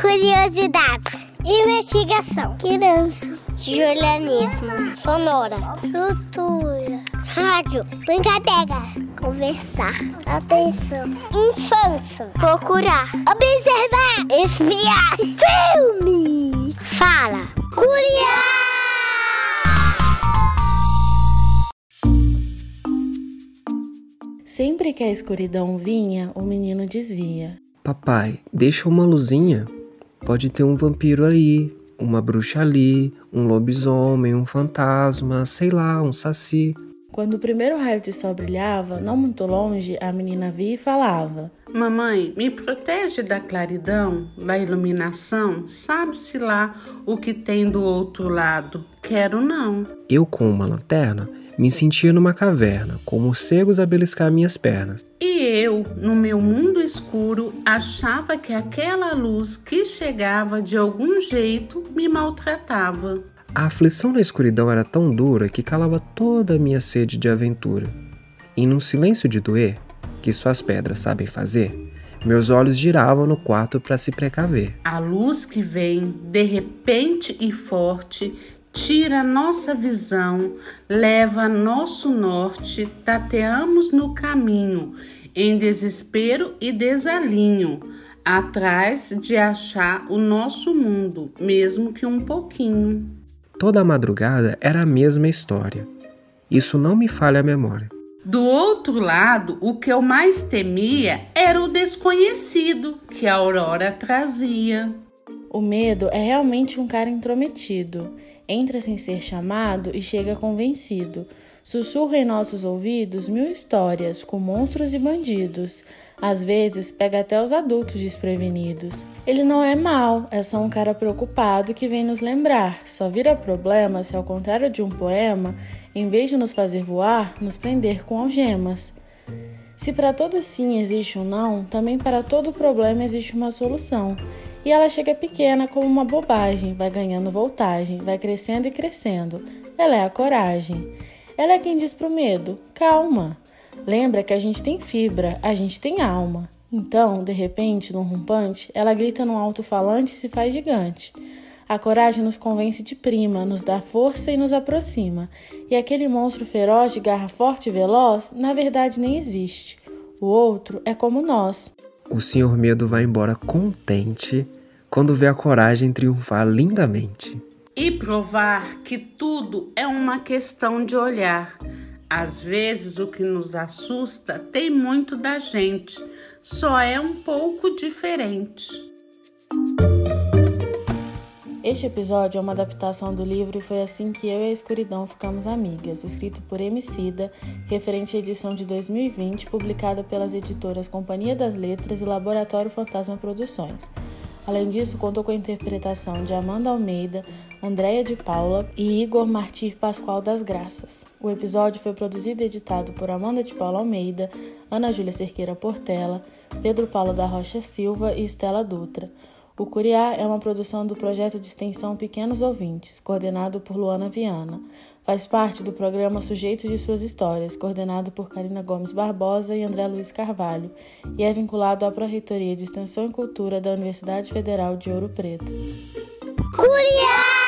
Curiosidades. Investigação. Criança. Julianismo. Sonora. Cultura. Rádio. Brincadeira. Conversar. Atenção. Infância. Procurar. Observar. Espiar. Filme. Fala. Curiar. Sempre que a escuridão vinha, o menino dizia: Papai, deixa uma luzinha. Pode ter um vampiro aí, uma bruxa ali, um lobisomem, um fantasma, sei lá, um saci. Quando o primeiro raio de sol brilhava, não muito longe, a menina via e falava: Mamãe, me protege da claridão, da iluminação? Sabe-se lá o que tem do outro lado? Quero não. Eu, com uma lanterna, me sentia numa caverna, com morcegos a beliscar minhas pernas. E eu, no meu mundo escuro, achava que aquela luz que chegava de algum jeito me maltratava. A aflição na escuridão era tão dura que calava toda a minha sede de aventura. E num silêncio de doer, que só as pedras sabem fazer, meus olhos giravam no quarto para se precaver. A luz que vem, de repente e forte, tira nossa visão, leva nosso norte, tateamos no caminho, em desespero e desalinho, atrás de achar o nosso mundo, mesmo que um pouquinho. Toda a madrugada era a mesma história. Isso não me falha a memória. Do outro lado, o que eu mais temia era o desconhecido que a aurora trazia. O medo é realmente um cara intrometido entra sem ser chamado e chega convencido. Sussurra em nossos ouvidos mil histórias com monstros e bandidos. Às vezes pega até os adultos desprevenidos. Ele não é mal, é só um cara preocupado que vem nos lembrar. Só vira problema se, ao contrário de um poema, em vez de nos fazer voar, nos prender com algemas. Se para todo sim existe um não, também para todo problema existe uma solução. E ela chega pequena como uma bobagem, vai ganhando voltagem, vai crescendo e crescendo. Ela é a coragem. Ela é quem diz pro medo: calma. Lembra que a gente tem fibra, a gente tem alma. Então, de repente, num rompante, ela grita num alto-falante e se faz gigante. A coragem nos convence de prima, nos dá força e nos aproxima. E aquele monstro feroz de garra forte e veloz, na verdade nem existe. O outro é como nós. O senhor medo vai embora contente quando vê a coragem triunfar lindamente. E provar que tudo é uma questão de olhar. Às vezes o que nos assusta tem muito da gente, só é um pouco diferente. Este episódio é uma adaptação do livro e foi assim que eu e a escuridão ficamos amigas, escrito por Emicida, referente à edição de 2020, publicada pelas editoras Companhia das Letras e Laboratório Fantasma Produções. Além disso, contou com a interpretação de Amanda Almeida, Andréia de Paula e Igor Martir Pascoal das Graças. O episódio foi produzido e editado por Amanda de Paula Almeida, Ana Júlia Cerqueira Portela, Pedro Paulo da Rocha Silva e Estela Dutra. O Curiá é uma produção do projeto de extensão Pequenos Ouvintes, coordenado por Luana Viana. Faz parte do programa Sujeitos de Suas Histórias, coordenado por Karina Gomes Barbosa e André Luiz Carvalho, e é vinculado à Pró-Reitoria de Extensão e Cultura da Universidade Federal de Ouro Preto. Curiá!